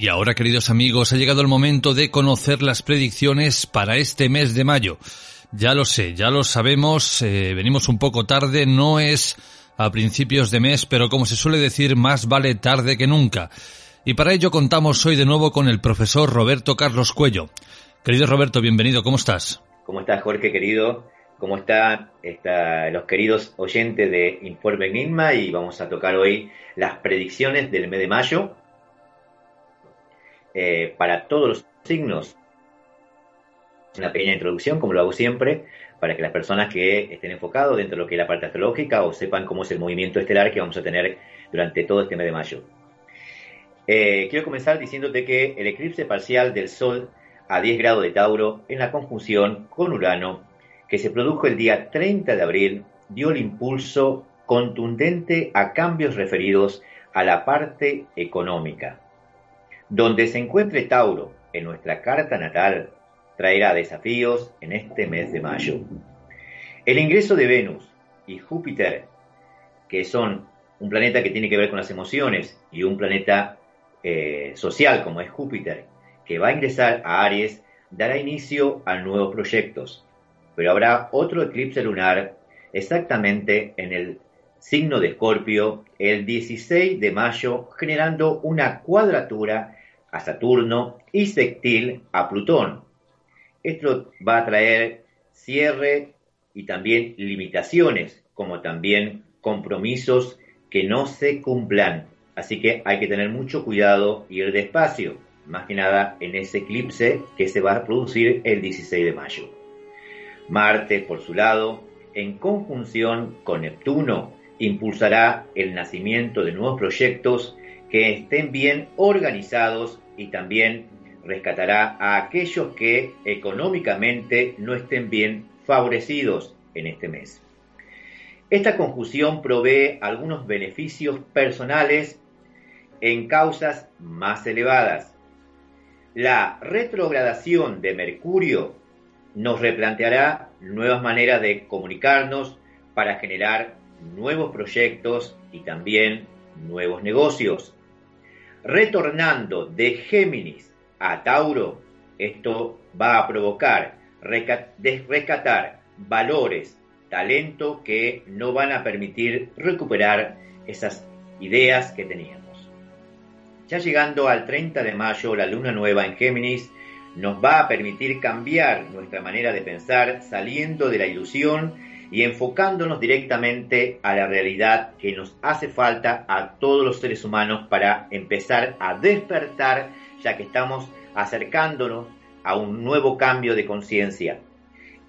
Y ahora, queridos amigos, ha llegado el momento de conocer las predicciones para este mes de mayo. Ya lo sé, ya lo sabemos, eh, venimos un poco tarde, no es a principios de mes, pero como se suele decir, más vale tarde que nunca. Y para ello contamos hoy de nuevo con el profesor Roberto Carlos Cuello. Querido Roberto, bienvenido, ¿cómo estás? ¿Cómo estás, Jorge, querido? ¿Cómo están está, los queridos oyentes de Informe Enigma? Y vamos a tocar hoy las predicciones del mes de mayo eh, para todos los signos. Una pequeña introducción, como lo hago siempre, para que las personas que estén enfocados dentro de lo que es la parte astrológica o sepan cómo es el movimiento estelar que vamos a tener durante todo este mes de mayo. Eh, quiero comenzar diciéndote que el eclipse parcial del Sol a 10 grados de Tauro en la conjunción con Urano, que se produjo el día 30 de abril, dio el impulso contundente a cambios referidos a la parte económica. Donde se encuentre Tauro en nuestra carta natal traerá desafíos en este mes de mayo. El ingreso de Venus y Júpiter, que son un planeta que tiene que ver con las emociones y un planeta eh, social como es Júpiter, que va a ingresar a Aries, dará inicio a nuevos proyectos. Pero habrá otro eclipse lunar exactamente en el signo de Escorpio el 16 de mayo, generando una cuadratura a Saturno y sextil a Plutón. Esto va a traer cierre y también limitaciones, como también compromisos que no se cumplan. Así que hay que tener mucho cuidado y ir despacio, más que nada en ese eclipse que se va a producir el 16 de mayo. Marte, por su lado, en conjunción con Neptuno, impulsará el nacimiento de nuevos proyectos que estén bien organizados y también rescatará a aquellos que económicamente no estén bien favorecidos en este mes. Esta conjunción provee algunos beneficios personales en causas más elevadas. La retrogradación de Mercurio nos replanteará nuevas maneras de comunicarnos para generar nuevos proyectos y también nuevos negocios. Retornando de Géminis a Tauro, esto va a provocar rescatar valores, talento que no van a permitir recuperar esas ideas que teníamos. Ya llegando al 30 de mayo, la luna nueva en Géminis nos va a permitir cambiar nuestra manera de pensar saliendo de la ilusión y enfocándonos directamente a la realidad que nos hace falta a todos los seres humanos para empezar a despertar, ya que estamos acercándonos a un nuevo cambio de conciencia.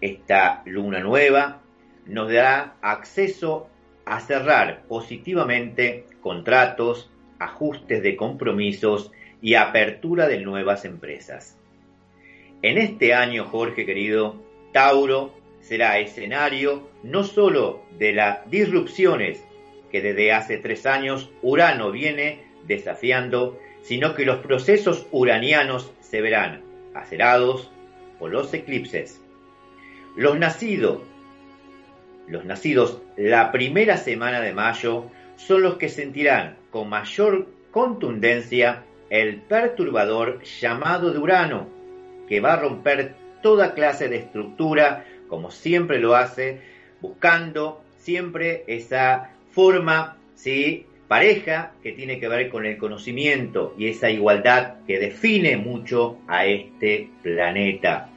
Esta luna nueva nos dará acceso a cerrar positivamente contratos, ajustes de compromisos y apertura de nuevas empresas. En este año, Jorge querido, Tauro será escenario no sólo de las disrupciones que desde hace tres años Urano viene desafiando, sino que los procesos uranianos se verán acerados por los eclipses. Los nacidos, los nacidos la primera semana de mayo son los que sentirán con mayor contundencia el perturbador llamado de Urano, que va a romper toda clase de estructura como siempre lo hace, buscando siempre esa forma, ¿sí? pareja que tiene que ver con el conocimiento y esa igualdad que define mucho a este planeta.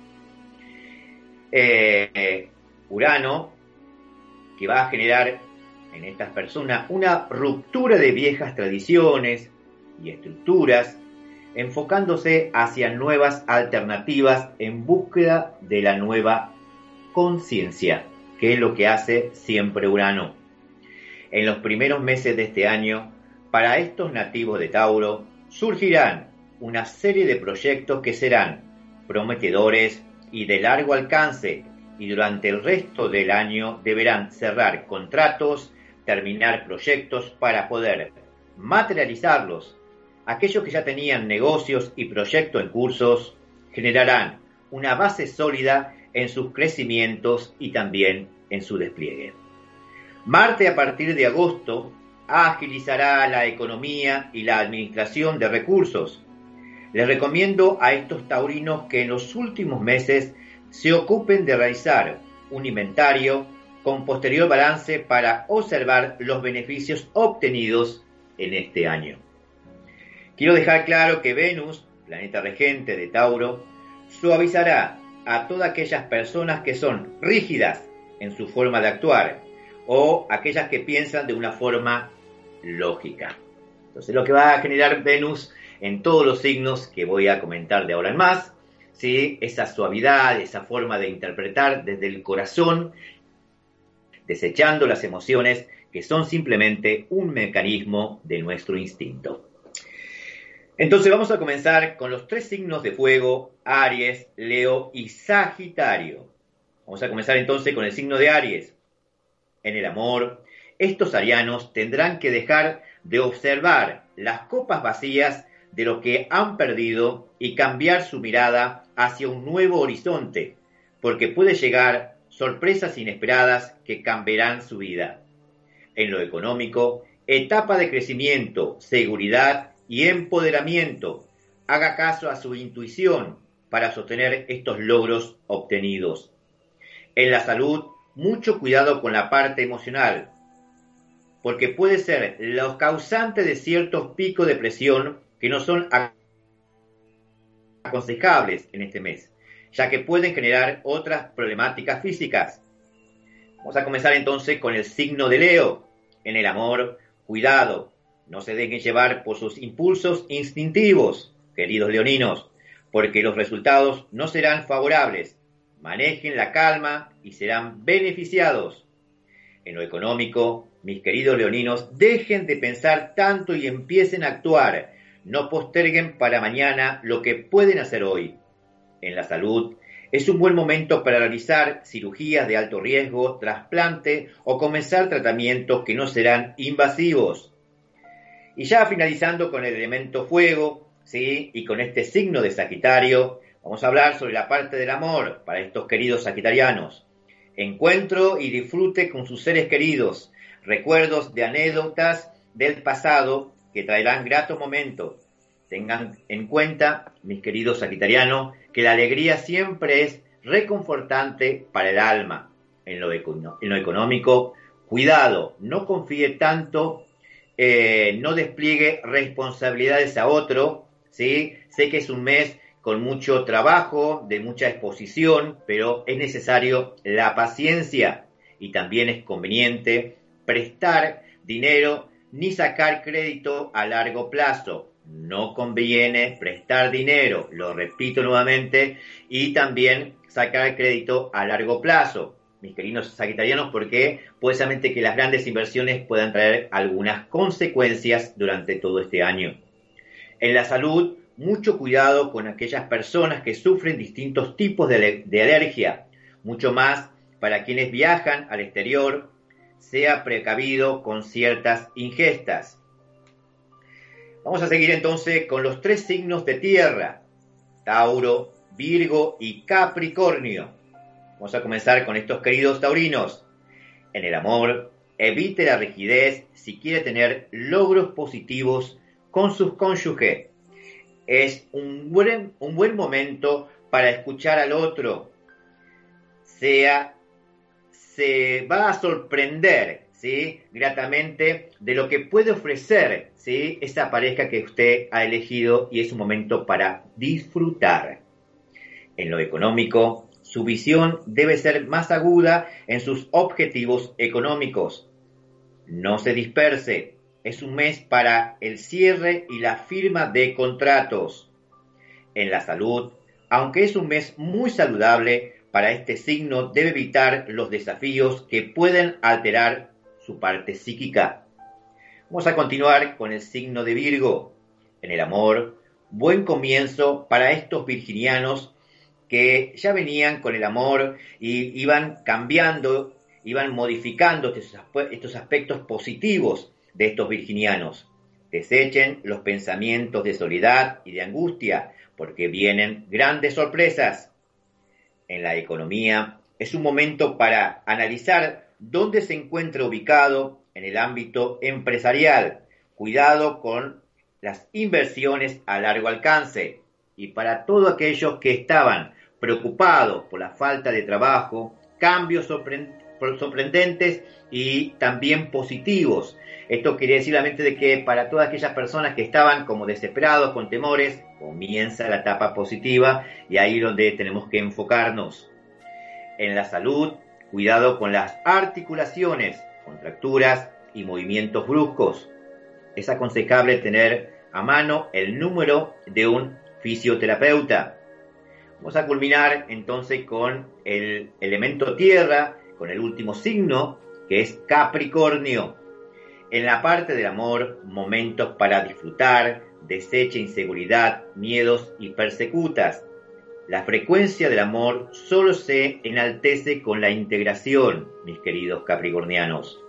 Eh, Urano, que va a generar en estas personas una ruptura de viejas tradiciones y estructuras, enfocándose hacia nuevas alternativas en búsqueda de la nueva conciencia, que es lo que hace siempre Urano. En los primeros meses de este año, para estos nativos de Tauro, surgirán una serie de proyectos que serán prometedores y de largo alcance y durante el resto del año deberán cerrar contratos, terminar proyectos para poder materializarlos. Aquellos que ya tenían negocios y proyectos en cursos generarán una base sólida en sus crecimientos y también en su despliegue. Marte a partir de agosto agilizará la economía y la administración de recursos. Les recomiendo a estos taurinos que en los últimos meses se ocupen de realizar un inventario con posterior balance para observar los beneficios obtenidos en este año. Quiero dejar claro que Venus, planeta regente de Tauro, suavizará a todas aquellas personas que son rígidas en su forma de actuar o aquellas que piensan de una forma lógica. Entonces lo que va a generar Venus en todos los signos que voy a comentar de ahora en más, ¿sí? esa suavidad, esa forma de interpretar desde el corazón, desechando las emociones que son simplemente un mecanismo de nuestro instinto. Entonces vamos a comenzar con los tres signos de fuego, Aries, Leo y Sagitario. Vamos a comenzar entonces con el signo de Aries. En el amor, estos arianos tendrán que dejar de observar las copas vacías de lo que han perdido y cambiar su mirada hacia un nuevo horizonte, porque puede llegar sorpresas inesperadas que cambiarán su vida. En lo económico, etapa de crecimiento, seguridad y empoderamiento. Haga caso a su intuición para sostener estos logros obtenidos. En la salud, mucho cuidado con la parte emocional, porque puede ser los causantes de ciertos picos de presión que no son aconsejables en este mes, ya que pueden generar otras problemáticas físicas. Vamos a comenzar entonces con el signo de Leo. En el amor, cuidado, no se dejen llevar por sus impulsos instintivos, queridos leoninos, porque los resultados no serán favorables. Manejen la calma y serán beneficiados. En lo económico, mis queridos leoninos, dejen de pensar tanto y empiecen a actuar. No posterguen para mañana lo que pueden hacer hoy. En la salud, es un buen momento para realizar cirugías de alto riesgo, trasplante o comenzar tratamientos que no serán invasivos. Y ya finalizando con el elemento fuego, ¿sí? Y con este signo de Sagitario, vamos a hablar sobre la parte del amor para estos queridos sagitarianos. Encuentro y disfrute con sus seres queridos, recuerdos de anécdotas del pasado que traerán gratos momentos. Tengan en cuenta, mis queridos sagitarianos, que la alegría siempre es reconfortante para el alma. En lo, en lo económico, cuidado, no confíe tanto eh, no despliegue responsabilidades a otro, ¿sí? Sé que es un mes con mucho trabajo, de mucha exposición, pero es necesario la paciencia y también es conveniente prestar dinero ni sacar crédito a largo plazo. No conviene prestar dinero, lo repito nuevamente, y también sacar crédito a largo plazo mis queridos sagitarianos, porque puede ser que las grandes inversiones puedan traer algunas consecuencias durante todo este año. En la salud, mucho cuidado con aquellas personas que sufren distintos tipos de, alergia, mucho más para quienes viajan al exterior, sea precavido con ciertas ingestas. Vamos a seguir entonces con los tres signos de tierra, Tauro, Virgo y Capricornio. Vamos a comenzar con estos queridos taurinos. En el amor, evite la rigidez si quiere tener logros positivos con sus cónyuges. Es un buen, un buen momento para escuchar al otro. Sea, se va a sorprender, ¿sí? Gratamente de lo que puede ofrecer, ¿sí? Esa pareja que usted ha elegido y es un momento para disfrutar. En lo económico, su visión debe ser más aguda en sus objetivos económicos. No se disperse. Es un mes para el cierre y la firma de contratos. En la salud, aunque es un mes muy saludable, para este signo debe evitar los desafíos que pueden alterar su parte psíquica. Vamos a continuar con el signo de Virgo. en el amor, buen comienzo para estos virginianos que ya venían con el amor y iban cambiando, iban modificando estos aspectos positivos de estos virginianos. Desechen los pensamientos de soledad y de angustia, porque vienen grandes sorpresas. En la economía es un momento para analizar dónde se encuentra ubicado en el ámbito empresarial. Cuidado con las inversiones a largo alcance. Y para todos aquellos que estaban preocupados por la falta de trabajo, cambios sorprendentes y también positivos. Esto quiere decir la mente de que para todas aquellas personas que estaban como desesperados, con temores, comienza la etapa positiva y ahí donde tenemos que enfocarnos. En la salud, cuidado con las articulaciones, contracturas y movimientos bruscos. Es aconsejable tener a mano el número de un fisioterapeuta. Vamos a culminar entonces con el elemento tierra, con el último signo, que es Capricornio. En la parte del amor, momentos para disfrutar, desecha inseguridad, miedos y persecutas. La frecuencia del amor solo se enaltece con la integración, mis queridos capricornianos.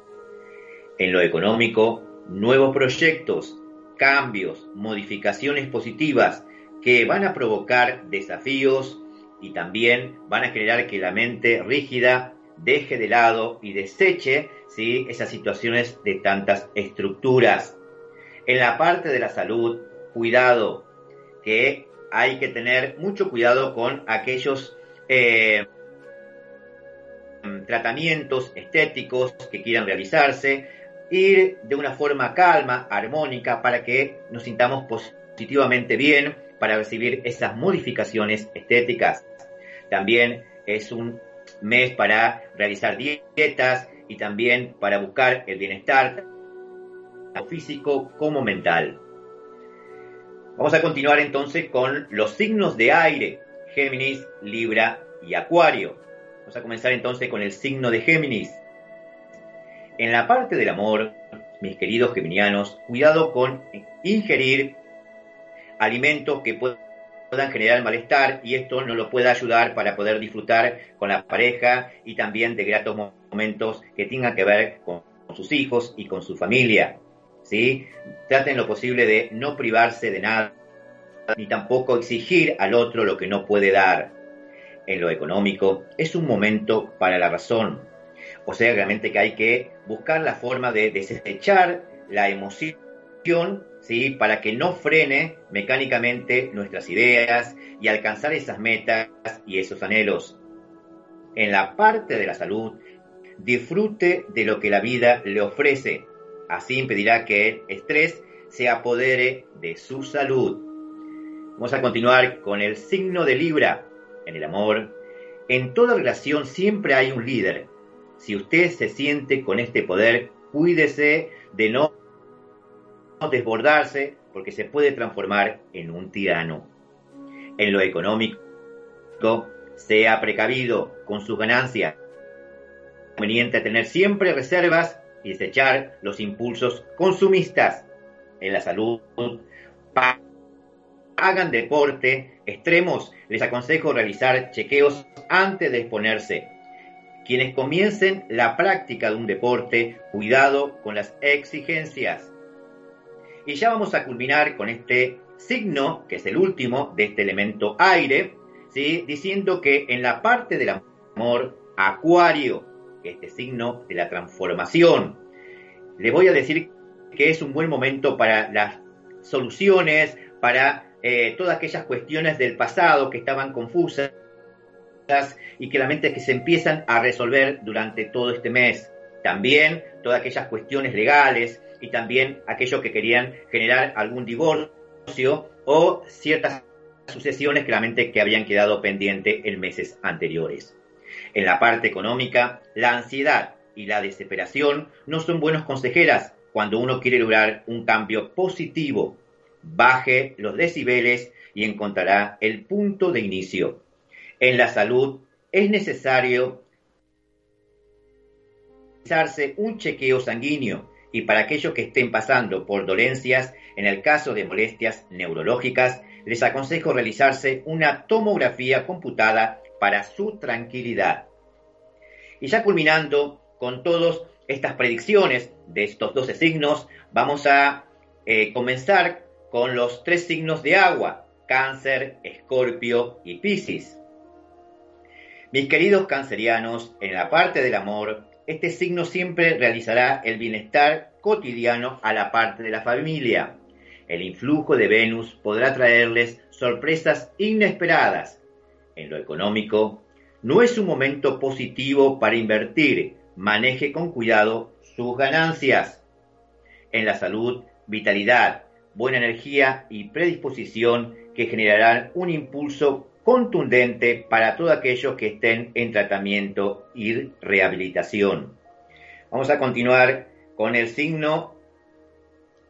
En lo económico, nuevos proyectos, cambios, modificaciones positivas que van a provocar desafíos y también van a generar que la mente rígida deje de lado y deseche ¿sí? esas situaciones de tantas estructuras. En la parte de la salud, cuidado, que hay que tener mucho cuidado con aquellos eh, tratamientos estéticos que quieran realizarse, ir de una forma calma, armónica, para que nos sintamos positivamente bien, para recibir esas modificaciones estéticas. También es un mes para realizar dietas y también para buscar el bienestar físico como mental. Vamos a continuar entonces con los signos de aire, Géminis, Libra y Acuario. Vamos a comenzar entonces con el signo de Géminis. En la parte del amor, mis queridos geminianos, cuidado con ingerir alimentos que puedan generar malestar y esto no lo pueda ayudar para poder disfrutar con la pareja y también de gratos momentos que tengan que ver con sus hijos y con su familia. ¿sí? Traten lo posible de no privarse de nada ni tampoco exigir al otro lo que no puede dar. En lo económico es un momento para la razón, o sea, realmente que hay que buscar la forma de desechar la emoción, ¿sí? Para que no frene mecánicamente nuestras ideas y alcanzar esas metas y esos anhelos. En la parte de la salud, disfrute de lo que la vida le ofrece. Así impedirá que el estrés se apodere de su salud. Vamos a continuar con el signo de Libra. En el amor, en toda relación siempre hay un líder, si usted se siente con este poder, cuídese de no desbordarse porque se puede transformar en un tirano. En lo económico, sea precavido con sus ganancias. Es conveniente tener siempre reservas y desechar los impulsos consumistas. En la salud, hagan deporte extremos. Les aconsejo realizar chequeos antes de exponerse quienes comiencen la práctica de un deporte, cuidado con las exigencias. Y ya vamos a culminar con este signo, que es el último de este elemento aire, ¿sí? diciendo que en la parte del amor, Acuario, este signo de la transformación, les voy a decir que es un buen momento para las soluciones, para eh, todas aquellas cuestiones del pasado que estaban confusas y que la que se empiezan a resolver durante todo este mes. También todas aquellas cuestiones legales y también aquellos que querían generar algún divorcio o ciertas sucesiones claramente que habían quedado pendientes en meses anteriores. En la parte económica, la ansiedad y la desesperación no son buenos consejeras cuando uno quiere lograr un cambio positivo. Baje los decibeles y encontrará el punto de inicio en la salud, es necesario realizarse un chequeo sanguíneo y para aquellos que estén pasando por dolencias, en el caso de molestias neurológicas, les aconsejo realizarse una tomografía computada para su tranquilidad. Y ya culminando con todas estas predicciones de estos 12 signos, vamos a eh, comenzar con los tres signos de agua, cáncer, escorpio y piscis. Mis queridos cancerianos, en la parte del amor, este signo siempre realizará el bienestar cotidiano a la parte de la familia. El influjo de Venus podrá traerles sorpresas inesperadas. En lo económico, no es un momento positivo para invertir. Maneje con cuidado sus ganancias. En la salud, vitalidad, buena energía y predisposición que generarán un impulso contundente para todos aquellos que estén en tratamiento y rehabilitación. Vamos a continuar con el signo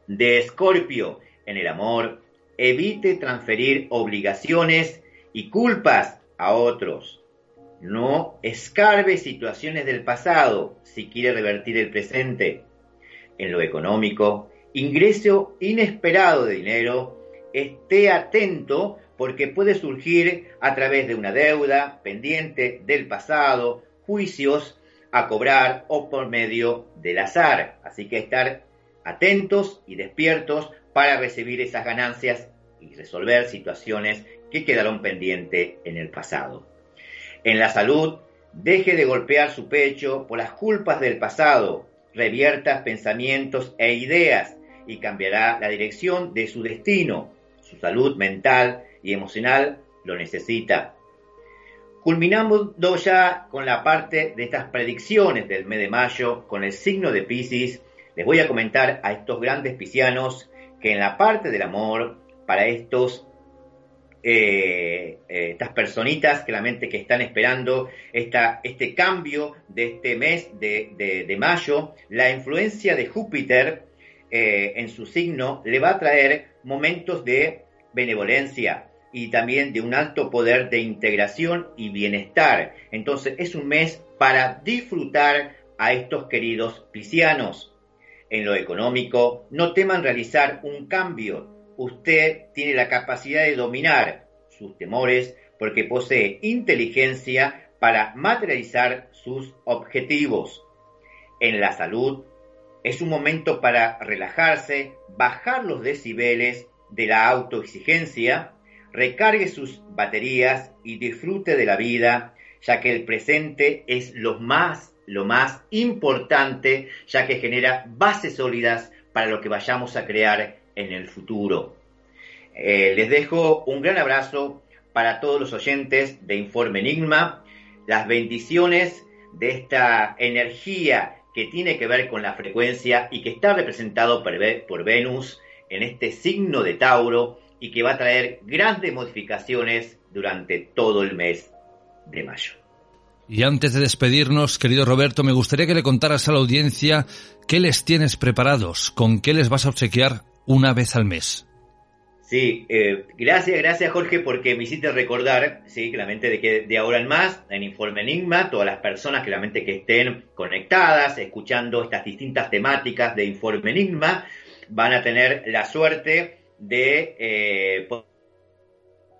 de Escorpio en el amor. Evite transferir obligaciones y culpas a otros. No escarbe situaciones del pasado si quiere revertir el presente. En lo económico, ingreso inesperado de dinero, esté atento porque puede surgir a través de una deuda pendiente del pasado, juicios a cobrar o por medio del azar. Así que estar atentos y despiertos para recibir esas ganancias y resolver situaciones que quedaron pendientes en el pasado. En la salud, deje de golpear su pecho por las culpas del pasado, revierta pensamientos e ideas y cambiará la dirección de su destino. Su salud mental y emocional lo necesita. Culminamos ya con la parte de estas predicciones del mes de mayo con el signo de Pisces. Les voy a comentar a estos grandes piscianos que en la parte del amor, para estos eh, eh, estas personitas claramente que están esperando esta, este cambio de este mes de, mayo, la influencia de Júpiter eh, en su signo le va a traer momentos de benevolencia, y también de un alto poder de integración y bienestar. Entonces es un mes para disfrutar a estos queridos piscianos. En lo económico, no teman realizar un cambio. Usted tiene la capacidad de dominar sus temores porque posee inteligencia para materializar sus objetivos. En la salud, es un momento para relajarse, bajar los decibeles de la autoexigencia recargue sus baterías y disfrute de la vida, ya que el presente es lo más, lo más importante, ya que genera bases sólidas para lo que vayamos a crear en el futuro. Eh, les dejo un gran abrazo para todos los oyentes de Informe Enigma, las bendiciones de esta energía que tiene que ver con la frecuencia y que está representado por Venus en este signo de Tauro, y que va a traer grandes modificaciones durante todo el mes de mayo. Y antes de despedirnos, querido Roberto, me gustaría que le contaras a la audiencia qué les tienes preparados, con qué les vas a obsequiar una vez al mes. Sí, eh, gracias, gracias Jorge, porque me hiciste recordar, sí, claramente de que de ahora en más, en Informe Enigma, todas las personas claramente que estén conectadas, escuchando estas distintas temáticas de Informe Enigma, van a tener la suerte de eh,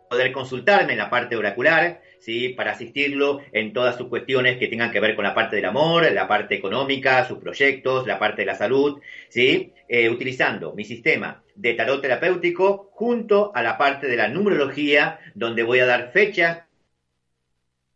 poder consultarme en la parte oracular, ¿sí? para asistirlo en todas sus cuestiones que tengan que ver con la parte del amor, la parte económica, sus proyectos, la parte de la salud, ¿sí? Eh, utilizando mi sistema de tarot terapéutico junto a la parte de la numerología, donde voy a dar fechas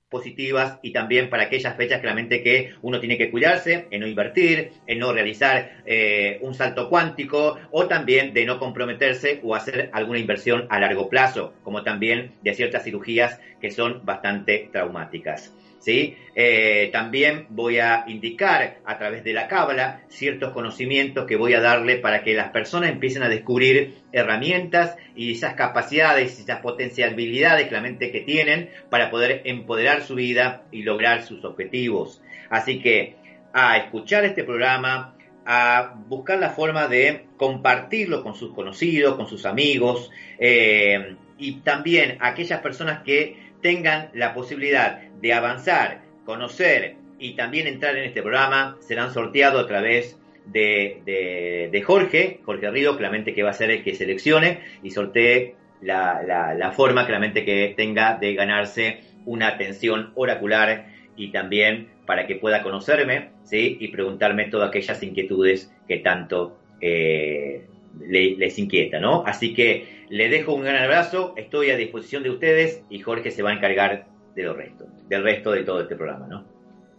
positivas y también para aquellas fechas claramente que uno tiene que cuidarse, en no invertir, en no realizar eh, un salto cuántico o también de no comprometerse o hacer alguna inversión a largo plazo, como también de ciertas cirugías que son bastante traumáticas. ¿Sí? Eh, también voy a indicar a través de la cábala ciertos conocimientos que voy a darle para que las personas empiecen a descubrir herramientas y esas capacidades y esas potencialidades claramente que tienen para poder empoderar su vida y lograr sus objetivos. Así que a escuchar este programa, a buscar la forma de compartirlo con sus conocidos, con sus amigos eh, y también aquellas personas que tengan la posibilidad de avanzar, conocer y también entrar en este programa serán sorteados a través de, de, Jorge, Jorge Rido, claramente que va a ser el que seleccione y sortee la, la, forma claramente que tenga de ganarse una atención oracular y también para que pueda conocerme ¿sí? y preguntarme todas aquellas inquietudes que tanto eh, les inquieta, ¿no? Así que le dejo un gran abrazo, estoy a disposición de ustedes y Jorge se va a encargar de lo resto, del resto de todo este programa, ¿no?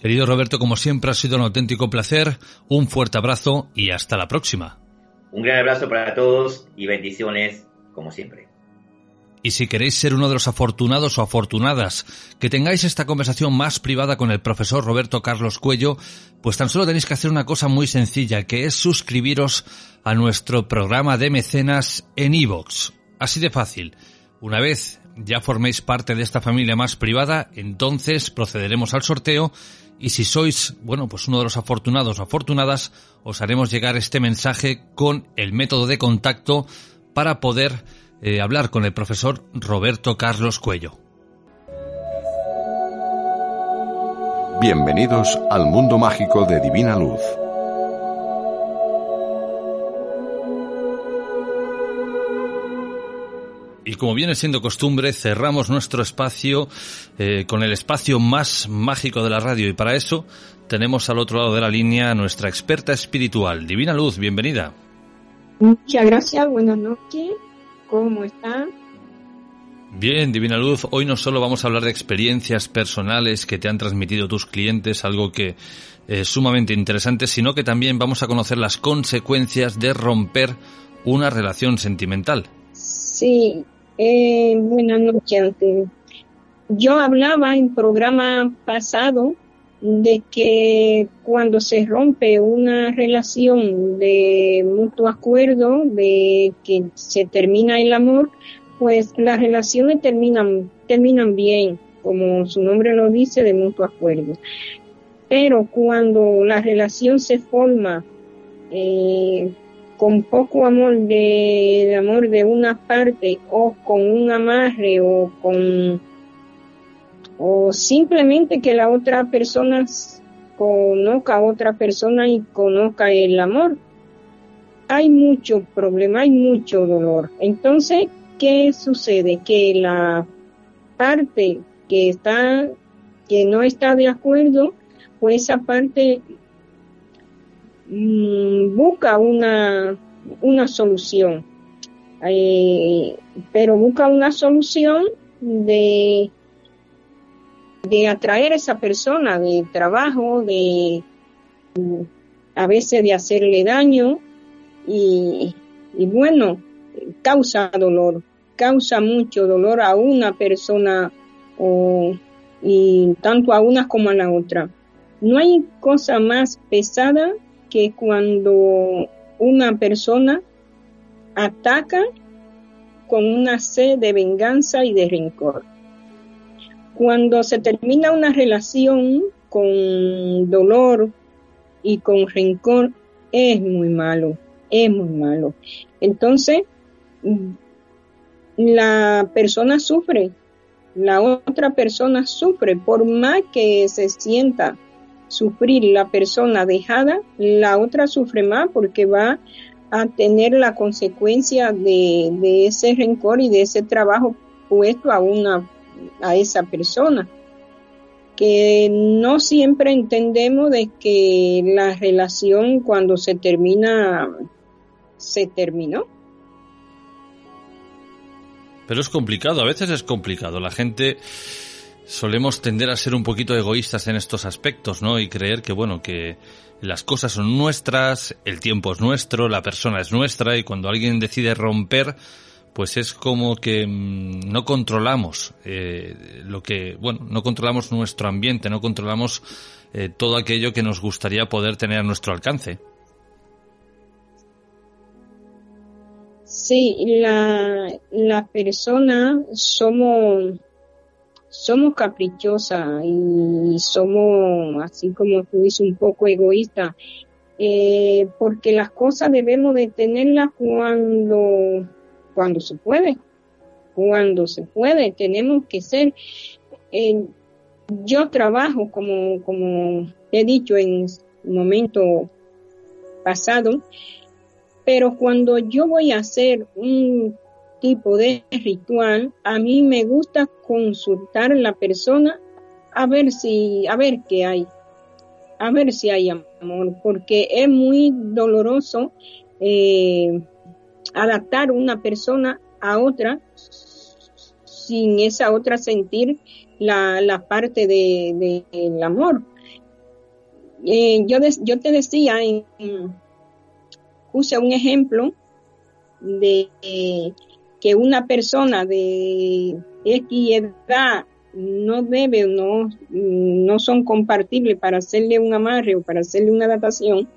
Querido Roberto, como siempre ha sido un auténtico placer, un fuerte abrazo y hasta la próxima. Un gran abrazo para todos y bendiciones como siempre. Y si queréis ser uno de los afortunados o afortunadas que tengáis esta conversación más privada con el profesor Roberto Carlos Cuello, pues tan solo tenéis que hacer una cosa muy sencilla, que es suscribiros a nuestro programa de mecenas en iVoox. Así de fácil. Una vez ya forméis parte de esta familia más privada, entonces procederemos al sorteo y si sois, bueno, pues uno de los afortunados o afortunadas, os haremos llegar este mensaje con el método de contacto para poder eh, hablar con el profesor Roberto Carlos Cuello. Bienvenidos al mundo mágico de Divina Luz. Y como viene siendo costumbre, cerramos nuestro espacio eh, con el espacio más mágico de la radio. Y para eso tenemos al otro lado de la línea a nuestra experta espiritual, Divina Luz. Bienvenida. Muchas gracias, buenas noches. ¿Cómo está? Bien, Divina Luz, hoy no solo vamos a hablar de experiencias personales que te han transmitido tus clientes, algo que es sumamente interesante, sino que también vamos a conocer las consecuencias de romper una relación sentimental. Sí, eh, buenas noches. Yo hablaba en programa pasado de que cuando se rompe una relación de mutuo acuerdo, de que se termina el amor, pues las relaciones terminan, terminan bien, como su nombre lo dice, de mutuo acuerdo. Pero cuando la relación se forma eh, con poco amor de, amor de una parte o con un amarre o con o simplemente que la otra persona conozca a otra persona y conozca el amor. Hay mucho problema, hay mucho dolor. Entonces, ¿qué sucede? Que la parte que está, que no está de acuerdo, pues esa parte mm, busca una, una solución. Eh, pero busca una solución de de atraer a esa persona de trabajo, de a veces de hacerle daño y, bueno, causa dolor, causa mucho dolor a una persona y tanto a una como a la otra. No hay cosa más pesada que cuando una persona ataca con una sed de venganza y de rencor. Cuando se termina una relación con dolor y con rencor, es muy malo, es muy malo. Entonces, la persona sufre, la otra persona sufre, por más que se sienta sufrir la persona dejada, la otra sufre más porque va a tener la consecuencia de, ese rencor y de ese trabajo puesto a una a esa persona que no siempre entendemos de que la relación cuando se termina se terminó. Pero es complicado, a veces es complicado. La gente solemos tender a ser un poquito egoístas en estos aspectos, ¿no? Y creer que, bueno, que las cosas son nuestras, el tiempo es nuestro, la persona es nuestra y cuando alguien decide romper, pues es como que mm, no controlamos eh, lo que, bueno, no controlamos nuestro ambiente, no controlamos eh, todo aquello que nos gustaría poder tener a nuestro alcance. Sí, la, la persona somos, somos caprichosas y somos, así como tú dices, un poco egoístas, eh, porque las cosas debemos de tenerlas cuando cuando se puede, cuando se puede, tenemos que ser, eh, yo trabajo como, como he dicho en momento pasado, pero cuando yo voy a hacer un tipo de ritual, a mí me gusta consultar a la persona a ver si, a ver qué hay, a ver si hay amor, porque es muy doloroso eh, adaptar una persona a otra sin esa otra sentir la, la parte del de, el amor. Eh, yo, yo te decía, puse un ejemplo de que una persona de X edad no debe, no, no son compartibles para hacerle un amarre o para hacerle una adaptación,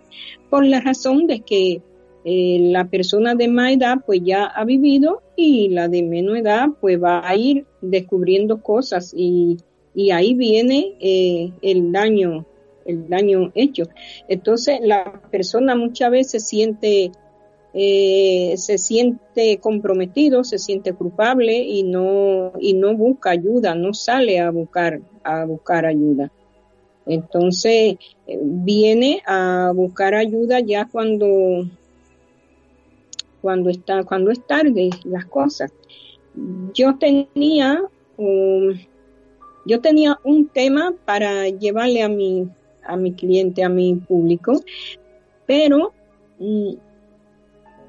por la razón de que eh, la persona de más edad pues ya ha vivido y la de menos edad pues va a ir descubriendo cosas y, y ahí viene eh, el daño el daño hecho. Entonces la persona muchas veces siente eh, se siente comprometido se siente culpable y no y no busca ayuda no sale a buscar a buscar ayuda entonces viene a buscar ayuda ya cuando cuando está cuando es tarde las cosas. Yo tenía um, yo tenía un tema para llevarle a mi a mi cliente, a mi público, pero mm,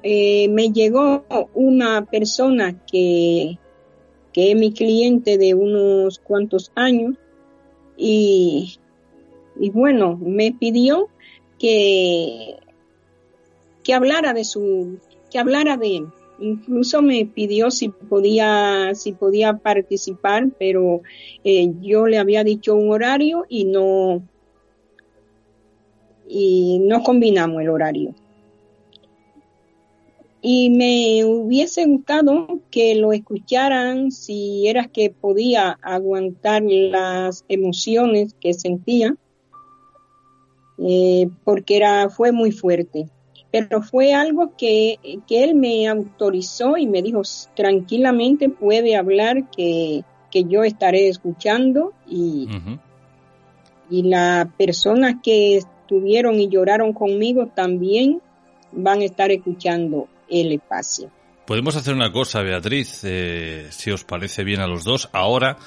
eh, me llegó una persona que, que es mi cliente de unos cuantos años y, y bueno, me pidió que, que hablara de su, que hablara de él. Incluso me pidió si podía, si podía participar, pero eh, yo le había dicho un horario y no, y no combinamos el horario. Y me hubiese gustado que lo escucharan si era que podía aguantar las emociones que sentía, eh, porque era, fue muy fuerte. Pero fue algo que, él me autorizó y me dijo tranquilamente puede hablar que, yo estaré escuchando y, y las personas que estuvieron y lloraron conmigo también van a estar escuchando el espacio. Podemos hacer una cosa, Beatriz, eh, si os parece bien a los dos. Ahora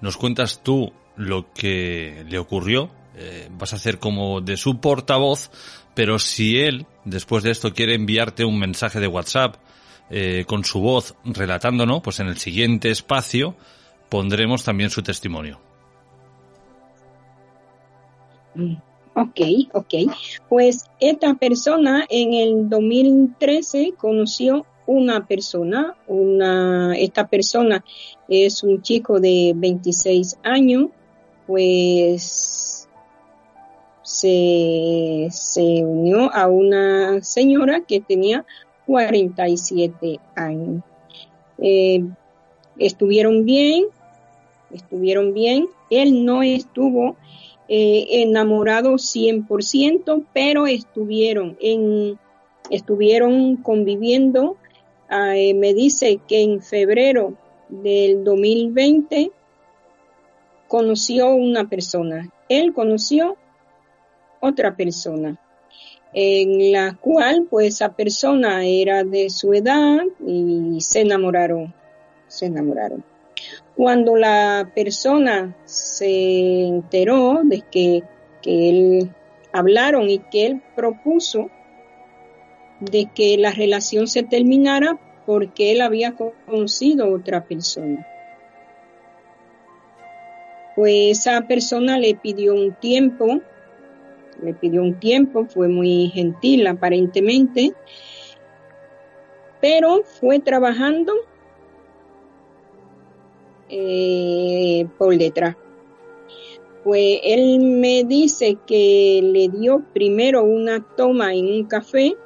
nos cuentas tú lo que le ocurrió. Eh, vas a hacer como de su portavoz pero si él, después de esto, quiere enviarte un mensaje de WhatsApp eh, con su voz relatándonos, pues en el siguiente espacio pondremos también su testimonio. Mm, ok, ok. Pues esta persona en el 2013 conoció una persona, una, esta persona es un chico de 26 años, pues se, se unió a una señora que tenía 47 años. Eh, estuvieron bien, estuvieron bien. Él no estuvo eh, enamorado 100%, pero estuvieron en, estuvieron conviviendo. Ah, eh, me dice que en febrero del 2020 conoció una persona. Él conoció otra persona, en la cual pues esa persona era de su edad y se enamoraron, se enamoraron. Cuando la persona se enteró de que, que él hablaron y que él propuso de que la relación se terminara porque él había conocido otra persona. Pues esa persona le pidió un tiempo le pidió un tiempo, fue muy gentil aparentemente, pero fue trabajando eh, por detrás. Pues él me dice que le dio primero una toma en un café,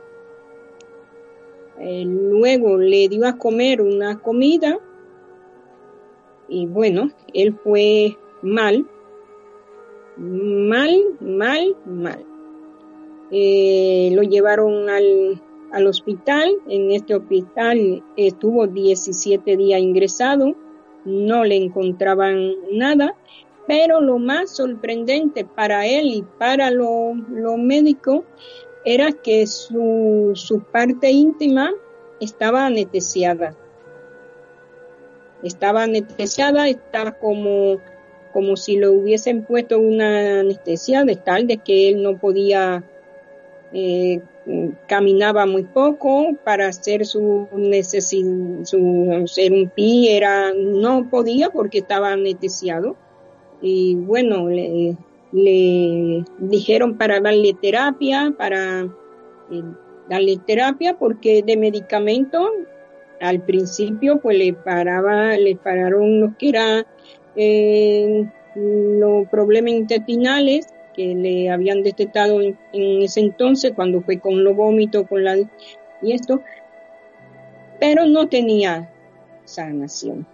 eh, luego le dio a comer una comida y bueno, él fue mal mal, mal, mal. Eh, lo llevaron al, al, hospital. En este hospital estuvo 17 días ingresado. No le encontraban nada. Pero lo más sorprendente para él y para los lo médicos era que su, su parte íntima estaba anestesiada. Estaba anestesiada, estaba como, como si le hubiesen puesto una anestesia de tal de que él no podía, eh, caminaba muy poco para hacer su necesidad, su ser un pie, era, no podía porque estaba anestesiado. Y bueno, le, le dijeron para darle terapia, para eh, darle terapia porque de medicamento al principio pues le paraba, le pararon los que eran eh, los problemas intestinales que le habían detectado en, ese entonces cuando fue con los vómitos, con la y esto, pero no tenía sanación.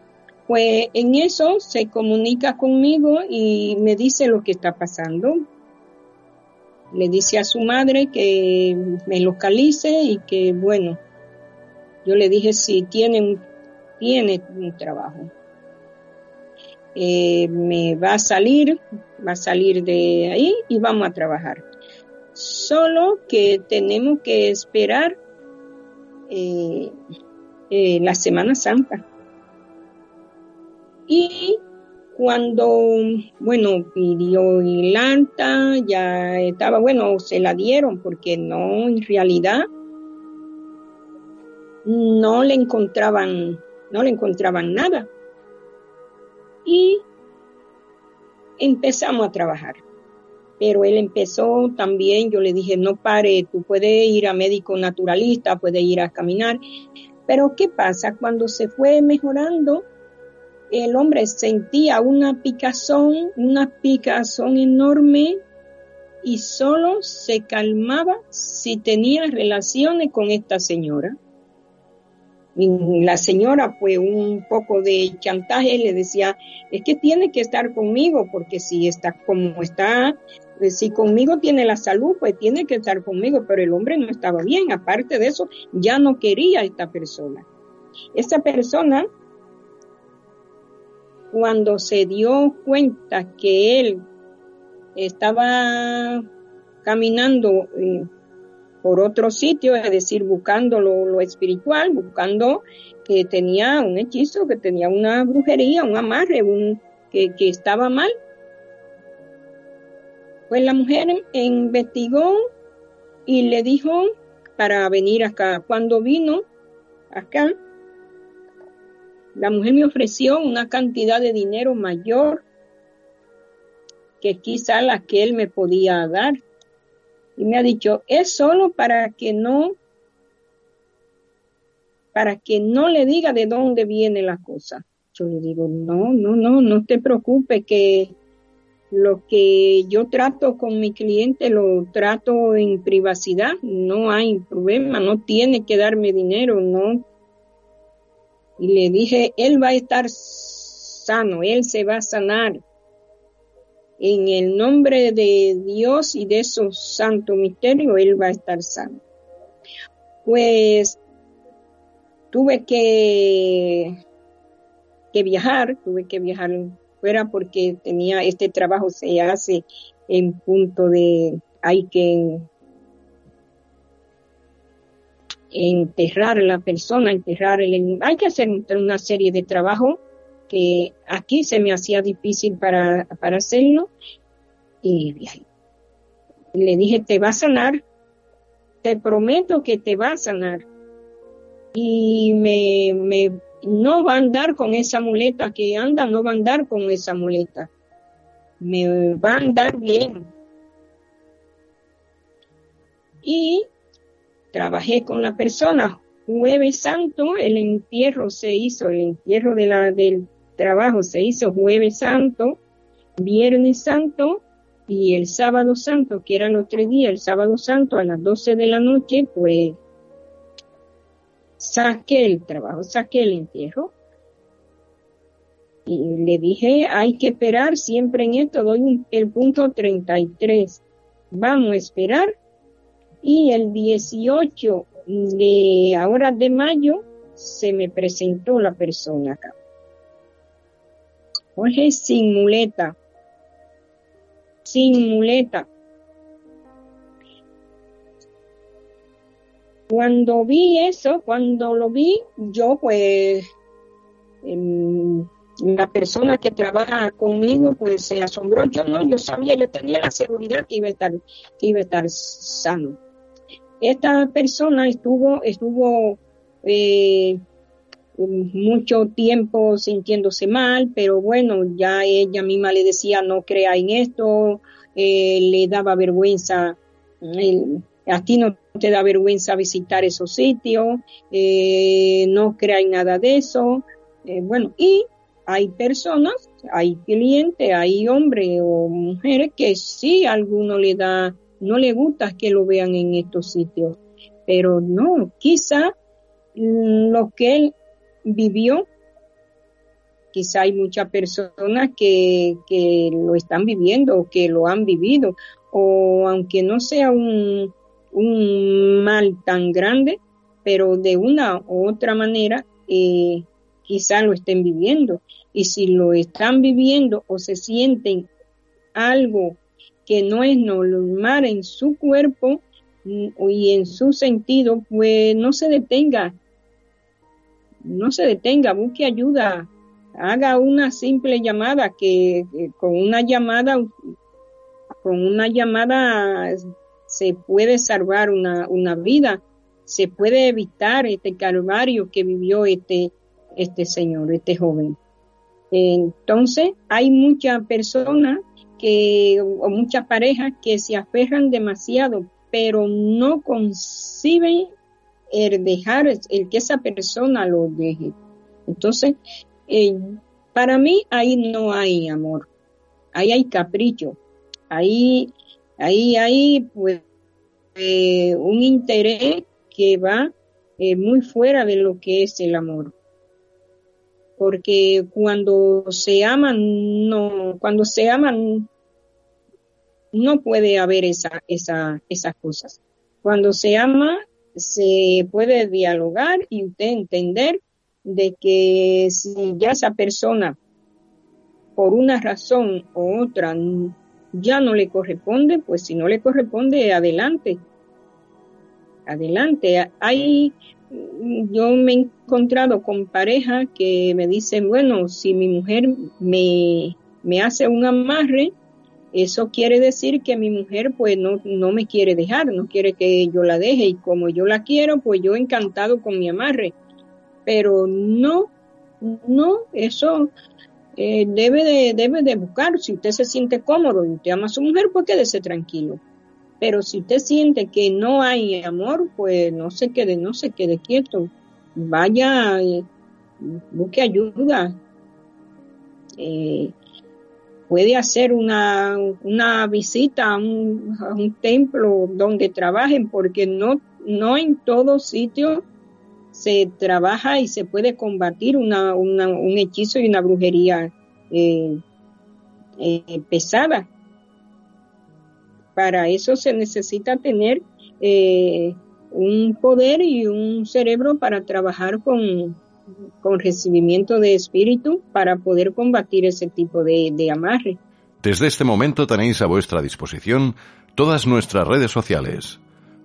Pues en eso se comunica conmigo y me dice lo que está pasando. Le dice a su madre que me localice y que bueno, yo le dije si tiene un, tiene un trabajo. Eh, me va a salir, va a salir de ahí y vamos a trabajar. Solo que tenemos que esperar eh, eh, la Semana Santa y cuando, bueno, pidió el alta, ya estaba, bueno, se la dieron porque no, en realidad no le encontraban, no le encontraban nada. Y empezamos a trabajar. Pero él empezó también, yo le dije, no pare, tú puedes ir a médico naturalista, puedes ir a caminar. Pero ¿qué pasa? Cuando se fue mejorando, el hombre sentía una picazón, una picazón enorme y solo se calmaba si tenía relaciones con esta señora. La señora fue un poco de chantaje, le decía, es que tiene que estar conmigo, porque si está como está, pues, si conmigo tiene la salud, pues tiene que estar conmigo, pero el hombre no estaba bien, aparte de eso, ya no quería a esta persona. Esta persona cuando se dio cuenta que él estaba caminando eh, por otro sitio, es decir, buscando lo, espiritual, buscando que tenía un hechizo, que tenía una brujería, un amarre, un, que, que estaba mal. Pues la mujer investigó y le dijo para venir acá. Cuando vino acá, la mujer me ofreció una cantidad de dinero mayor que quizá la que él me podía dar. Y me ha dicho, es solo para que no, para que no le diga de dónde viene la cosa. Yo le digo, no, no, no, no te preocupes que lo que yo trato con mi cliente lo trato en privacidad, no hay problema, no tiene que darme dinero, no y le dije, Él va a estar sano, Él se va a sanar. En el nombre de Dios y de su santo misterio, Él va a estar sano. Pues tuve que, que viajar, tuve que viajar fuera porque tenía este trabajo se hace en punto de hay que enterrar a la persona, enterrar el Hay que hacer una serie de trabajo que aquí se me hacía difícil para, para hacerlo. Y le dije, te va a sanar, te prometo que te va a sanar. Y me, me, no va a andar con esa muleta que anda, no va a andar con esa muleta. Me va a andar bien. Y trabajé con la persona. Jueves Santo, el entierro se hizo, el entierro de la, del trabajo se hizo jueves santo, viernes santo y el sábado santo, que eran los tres días, el sábado santo a las 12 de la noche, pues saqué el trabajo, saqué el entierro. Y le dije, hay que esperar siempre en esto, doy el punto 33. Vamos a esperar y el 18 de ahora de mayo se me presentó la persona acá. Jorge sin muleta, sin muleta. cuando vi eso, cuando lo vi, yo pues, em, la persona que trabaja conmigo pues se asombró. Yo no, yo sabía, yo tenía la seguridad que iba a estar, que iba a estar sano. Esta persona estuvo, estuvo eh, mucho tiempo sintiéndose mal, pero bueno, ya ella misma le decía no crea en esto, eh, le daba vergüenza, a ti no te da vergüenza visitar esos sitios, eh, no crea en nada de eso. Eh, bueno, y hay personas, hay clientes, hay hombres o mujeres que sí a alguno le da, no le gusta que lo vean en estos sitios, pero no, quizá lo que él vivió, quizá hay muchas personas que, que lo están viviendo, que lo han vivido, o aunque no sea un, un mal tan grande, pero de una u otra manera eh, quizá lo estén viviendo. Y si lo están viviendo o se sienten algo que no es normal en su cuerpo mm, y en su sentido, pues no se detenga, no se detenga, busque ayuda, haga una simple llamada que, con una llamada con una llamada se puede salvar una, una vida, se puede evitar este calvario que vivió este, este señor, este joven. Entonces, hay muchas personas que, o muchas parejas que se aferran demasiado, pero no conciben el dejar, el que esa persona lo deje. Entonces, eh, para mí ahí no hay amor, ahí hay capricho, ahí, ahí hay pues eh, un interés que va eh, muy fuera de lo que es el amor. Porque cuando se aman, no, cuando se aman, no puede haber esa, esa, esas cosas. Cuando se ama, se puede dialogar y usted entender de que si ya esa persona, por una razón u otra, ya no le corresponde, pues si no le corresponde, adelante. Adelante. Hay, yo me he encontrado con parejas que me dicen, bueno, si mi mujer me, me hace un amarre, eso quiere decir que mi mujer pues no, no me quiere dejar, no quiere que yo la deje y como yo la quiero, pues yo encantado con mi amarre. Pero no, no, eso eh, debe, de, debe de buscar. Si usted se siente cómodo y usted ama a su mujer, pues quédese tranquilo. Pero si usted siente que no hay amor, pues no se quede, no se quede quieto. Vaya, eh, busque ayuda. Eh, puede hacer una, una visita a un, templo donde trabajen, porque no, no en todo sitio se trabaja y se puede combatir una un hechizo y una brujería eh, eh, pesada. Para eso se necesita tener eh, un poder y un cerebro para trabajar con, con recibimiento de espíritu para poder combatir ese tipo de, amarre. Desde este momento tenéis a vuestra disposición todas nuestras redes sociales.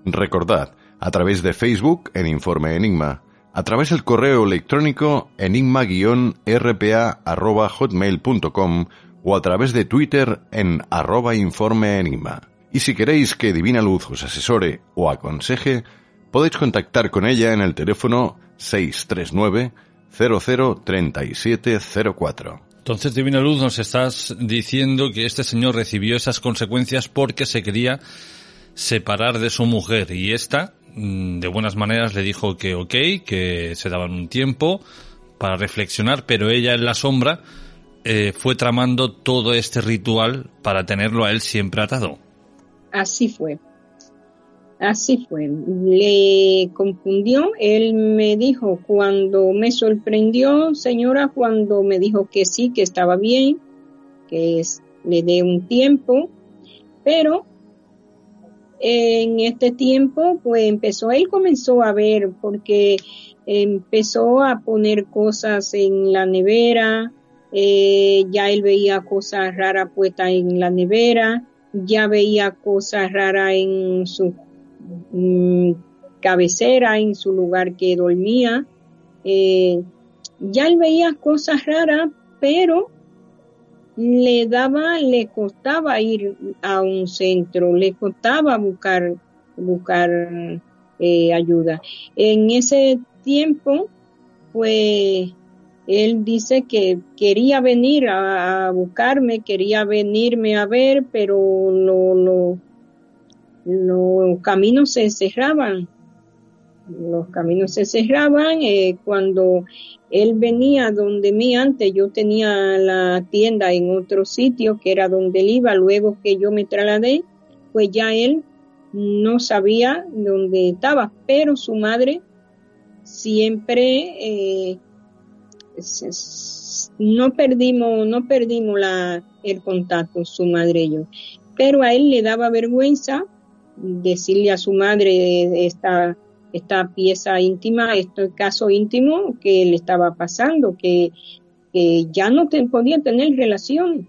Recordad, a través de Facebook en Informe Enigma, a través del correo electrónico enigma-rpa.hotmail.com o a través de Twitter en arroba informe enigma. Y si queréis que Divina Luz os asesore o aconseje, podéis contactar con ella en el teléfono 639 003704. Entonces, Divina Luz, nos estás diciendo que este señor recibió esas consecuencias porque se quería separar de su mujer y esta, mm, de buenas maneras, le dijo que ok, que se daban un tiempo para reflexionar, pero ella en la sombra eh, fue tramando todo este ritual para tenerlo a él siempre atado. Así fue. Así fue. Le confundió. Él me dijo cuando me sorprendió, señora, cuando me dijo que sí, que estaba bien, que le dé un tiempo, pero en este tiempo, pues empezó, él comenzó a ver, porque empezó a poner cosas en la nevera, eh, ya él veía cosas raras puestas en la nevera, ya veía cosas raras en su cabecera, en su lugar que dormía. Eh, ya él veía cosas raras, pero le daba, le costaba ir a un centro, le costaba buscar, buscar eh, ayuda. En ese tiempo, pues él dice que quería venir a, buscarme, quería venirme a ver, pero los caminos se cerraban. Los caminos se cerraban eh, cuando él venía donde mí antes, yo tenía la tienda en otro sitio que era donde él iba, luego que yo me trasladé, pues ya él no sabía dónde estaba, pero su madre siempre eh, no perdimos, no perdimos la, el contacto, su madre y yo. Pero a él le daba vergüenza decirle a su madre esta esta pieza íntima, este caso íntimo que le estaba pasando, que, ya no podía tener relación,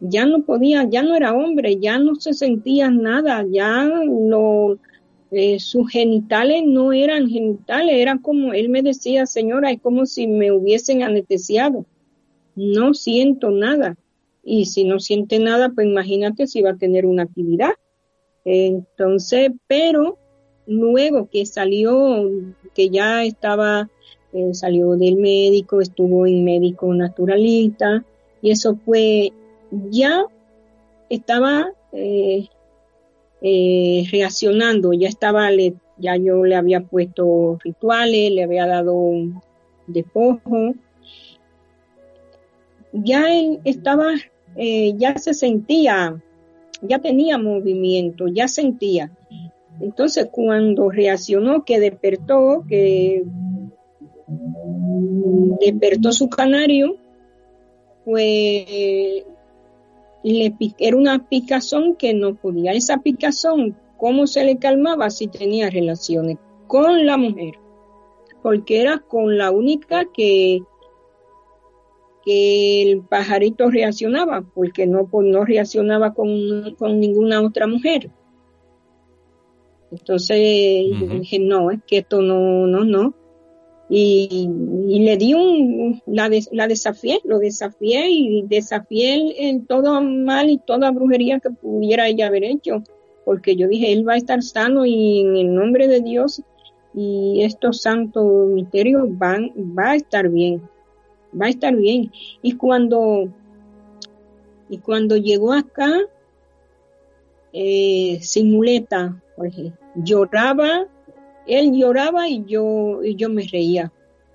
ya no podía, ya no era hombre, ya no se sentía nada, ya no, eh, sus genitales no eran genitales, era como, él me decía, señora, es como si me hubiesen anestesiado, no siento nada. Y si no siente nada, pues imagínate si va a tener una actividad. Entonces, pero luego que salió, que ya estaba, eh, salió del médico, estuvo en médico naturalista, y eso fue, ya estaba eh, eh, reaccionando, ya estaba, le, ya yo le había puesto rituales, le había dado un despojo, ya él estaba, ya se sentía, ya tenía movimiento, ya sentía. Entonces, cuando reaccionó, que despertó, que despertó su canario, pues le, era una picazón que no podía. Esa picazón, ¿cómo se le calmaba si tenía relaciones con la mujer? Porque era con la única que, que el pajarito reaccionaba, porque no, pues, no reaccionaba con, con ninguna otra mujer. Entonces dije, no, es que esto no, no, no. Y, le di un, la, la desafié, lo desafié y desafié en todo mal y toda brujería que pudiera ella haber hecho. Porque yo dije, él va a estar sano y en el nombre de Dios y estos santos misterios van, va a estar bien, va a estar bien. Y cuando, y cuando llegó acá, eh, sin muleta, lloraba, él lloraba y yo, y yo me reía.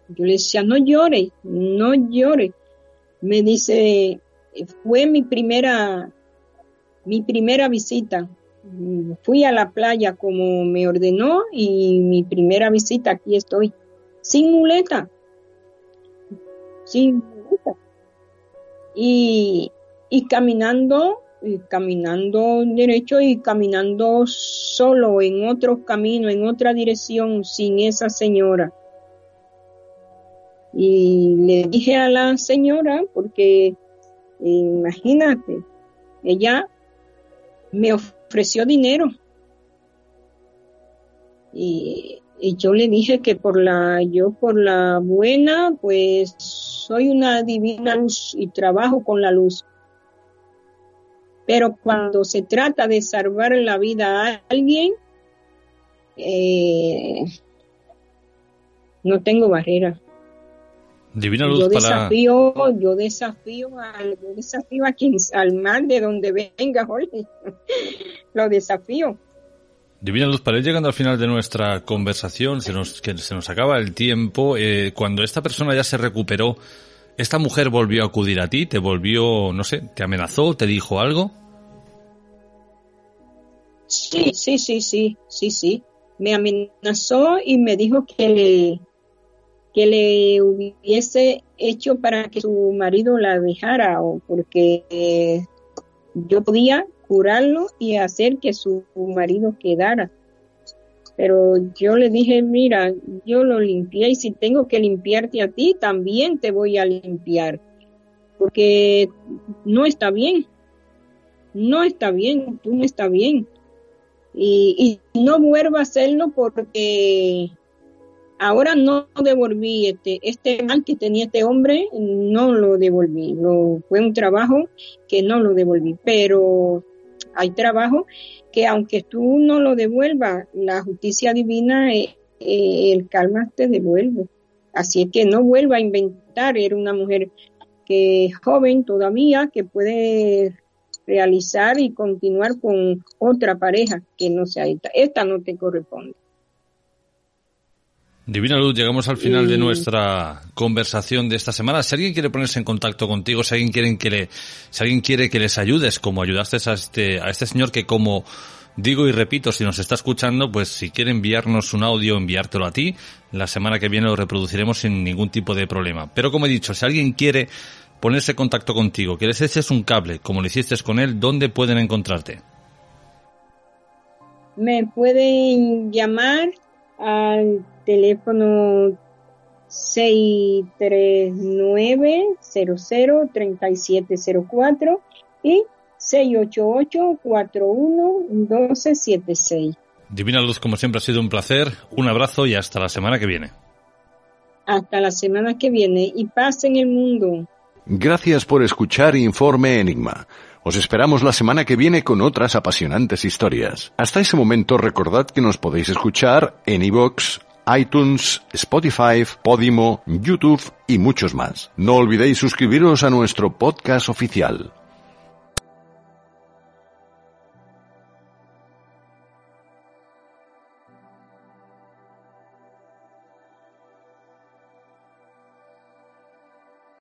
Yo le decía, no llore, no llore. Me dice, fue mi primera, mi primera visita. Fui a la playa como me ordenó y mi primera visita aquí estoy, sin muleta, sin. Y, y caminando caminando derecho y caminando solo en otro camino, en otra dirección, sin esa señora. Y le dije a la señora, porque imagínate, ella me ofreció dinero. Y, y, yo le dije que por la, yo por la buena, pues soy una divina luz y trabajo con la luz pero cuando se trata de salvar la vida a alguien, eh, no tengo barrera. Divina luz yo desafío, yo desafío al, desafío a quien al mal de donde venga, Jorge. Lo desafío. Divina Luz, para ir llegando al final de nuestra conversación, se nos, que se nos acaba el tiempo. Eh, cuando esta persona ya se recuperó, ¿Esta mujer volvió a acudir a ti? ¿Te volvió, no sé, te amenazó? ¿Te dijo algo? Sí, sí, sí, sí, sí, sí. Me amenazó y me dijo que le, que le hubiese hecho para que su marido la dejara o porque yo podía curarlo y hacer que su marido quedara pero yo le dije, mira, yo lo limpié y si tengo que limpiarte a ti, también te voy a limpiar, porque no está bien, no está bien, tú no está bien. y, no vuelvo a hacerlo porque ahora no devolví este, este mal que tenía este hombre, no lo devolví. Lo, fue un trabajo que no lo devolví, pero hay trabajo que aunque tú no lo devuelvas, la justicia divina, eh, eh, el calma te devuelve. Así es que no vuelva a inventar, era una mujer que es joven todavía, que puede realizar y continuar con otra pareja que no sea esta. Esta no te corresponde. Divina Luz, llegamos al final de nuestra conversación de esta semana. Si alguien quiere ponerse en contacto contigo, si alguien quiere que le, si alguien quiere que les ayudes, como ayudaste a este, a este señor que como digo y repito, si nos está escuchando, pues si quiere enviarnos un audio, enviártelo a ti. La semana que viene lo reproduciremos sin ningún tipo de problema. Pero como he dicho, si alguien quiere ponerse en contacto contigo, que les eches un cable, como lo hiciste con él, ¿dónde pueden encontrarte? Me pueden llamar al teléfono 639-00-3704 y 688-41-1276. Divina Luz, como siempre ha sido un placer, un abrazo y hasta la semana que viene. Hasta la semana que viene y paz en el mundo. Gracias por escuchar Informe Enigma. Os esperamos la semana que viene con otras apasionantes historias. Hasta ese momento recordad que nos podéis escuchar en iVoox, iTunes, Spotify, Podimo, YouTube y muchos más. No olvidéis suscribiros a nuestro podcast oficial.